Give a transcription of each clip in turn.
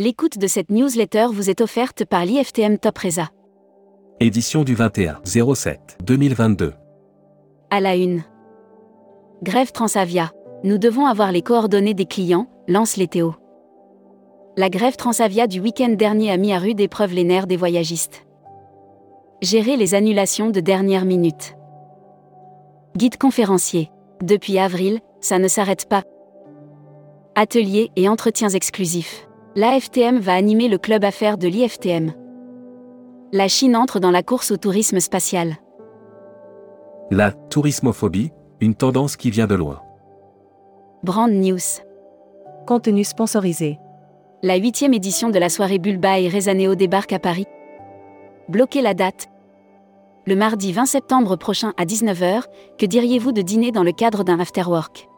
L'écoute de cette newsletter vous est offerte par l'IFTM Top Reza. Édition du 21 07 2022. À la une. Grève Transavia. Nous devons avoir les coordonnées des clients, lance les Théo. La grève Transavia du week-end dernier a mis à rude épreuve les nerfs des voyagistes. Gérer les annulations de dernière minute. Guide conférencier. Depuis avril, ça ne s'arrête pas. Ateliers et entretiens exclusifs. L'AFTM va animer le club affaires de l'IFTM. La Chine entre dans la course au tourisme spatial. La tourismophobie, une tendance qui vient de loin. Brand News. Contenu sponsorisé. La huitième édition de la soirée Bulba et Rezaneo débarque à Paris. Bloquez la date. Le mardi 20 septembre prochain à 19h, que diriez-vous de dîner dans le cadre d'un afterwork?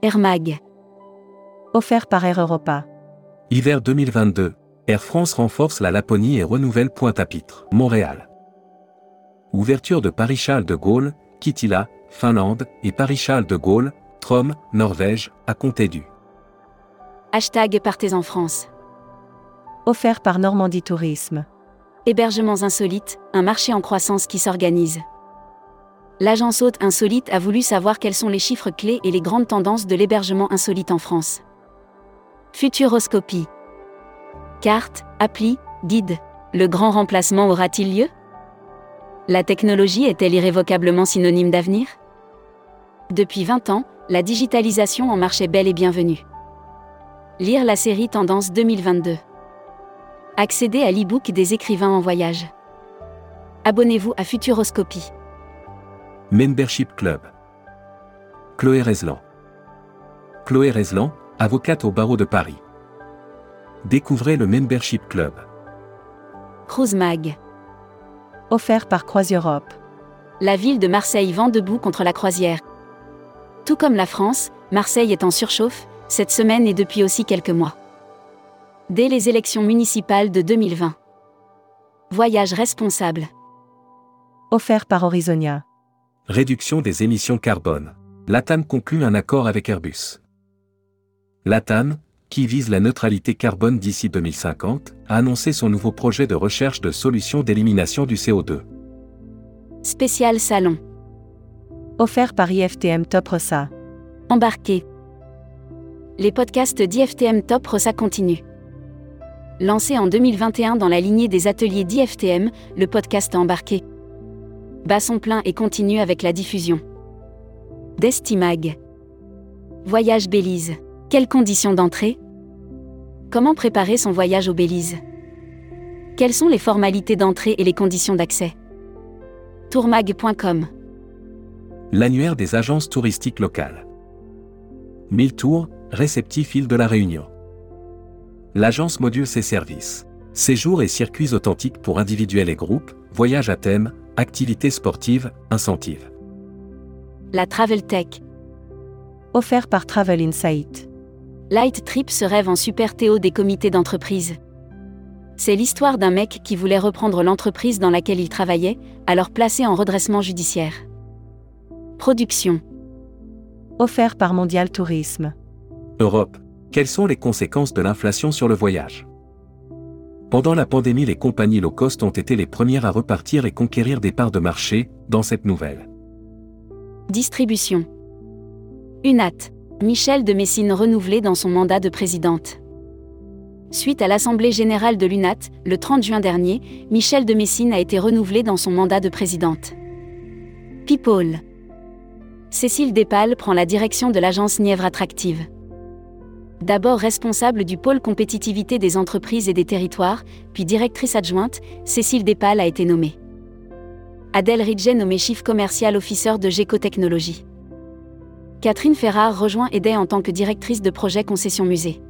Air Mag. Offert par Air Europa. Hiver 2022. Air France renforce la Laponie et renouvelle Pointe-à-Pitre, Montréal. Ouverture de Paris-Charles de Gaulle, Kitila, Finlande, et Paris-Charles de Gaulle, Trom, Norvège, à compter du. Hashtag Partez en France. Offert par Normandie Tourisme. Hébergements insolites, un marché en croissance qui s'organise. L'agence Haute Insolite a voulu savoir quels sont les chiffres clés et les grandes tendances de l'hébergement insolite en France. Futuroscopie. Carte, appli, guide. Le grand remplacement aura-t-il lieu? La technologie est-elle irrévocablement synonyme d'avenir? Depuis 20 ans, la digitalisation en marché bel et bienvenue. Lire la série Tendance 2022. Accéder à l'e-book des écrivains en voyage. Abonnez-vous à Futuroscopie. Membership Club. Chloé Rezlan. Chloé Rezlan, avocate au barreau de Paris. Découvrez le Membership Club. Cruise Mag. Offert par Croise-Europe. La ville de Marseille vend debout contre la croisière. Tout comme la France, Marseille est en surchauffe, cette semaine et depuis aussi quelques mois. Dès les élections municipales de 2020. Voyage responsable. Offert par Horizonia. Réduction des émissions carbone. Latam conclut un accord avec Airbus. Latam, qui vise la neutralité carbone d'ici 2050, a annoncé son nouveau projet de recherche de solutions d'élimination du CO2. Spécial salon. Offert par IFTM Top Rossa. Embarqué. Les podcasts d'IFTM Top Rossa continuent. Lancé en 2021 dans la lignée des ateliers d'IFTM, le podcast a embarqué. Bat son plein et continue avec la diffusion. Destimag. Voyage Belize. Quelles conditions d'entrée? Comment préparer son voyage au Belize? Quelles sont les formalités d'entrée et les conditions d'accès? Tourmag.com L'annuaire des agences touristiques locales. 1000 tours, réceptif île de la Réunion. L'agence module ses services. Séjours et circuits authentiques pour individuels et groupes, voyages à thème, activités sportives, incentives. La Travel Tech. Offert par Travel Insight. Light Trip se rêve en super Théo des comités d'entreprise. C'est l'histoire d'un mec qui voulait reprendre l'entreprise dans laquelle il travaillait, alors placé en redressement judiciaire. Production. Offert par Mondial Tourisme. Europe. Quelles sont les conséquences de l'inflation sur le voyage? Pendant la pandémie, les compagnies low cost ont été les premières à repartir et conquérir des parts de marché dans cette nouvelle. Distribution. UNAT. Michel de Messine renouvelé dans son mandat de présidente. Suite à l'Assemblée générale de l'UNAT, le 30 juin dernier, Michel de Messine a été renouvelé dans son mandat de présidente. People. Cécile Despales prend la direction de l'agence Nièvre Attractive. D'abord responsable du pôle compétitivité des entreprises et des territoires, puis directrice adjointe, Cécile Despales a été nommée. Adèle Ridget nommée Chief Commercial Officer de Géco Technologies. Catherine Ferrard rejoint EDE en tant que directrice de projet concession musée.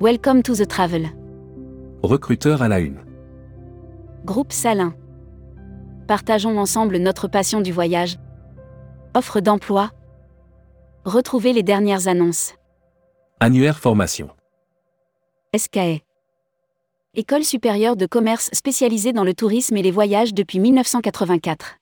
Welcome to the travel. Recruteur à la une. Groupe Salin. Partageons ensemble notre passion du voyage. Offre d'emploi. Retrouvez les dernières annonces. Annuaire formation. SKE. École supérieure de commerce spécialisée dans le tourisme et les voyages depuis 1984.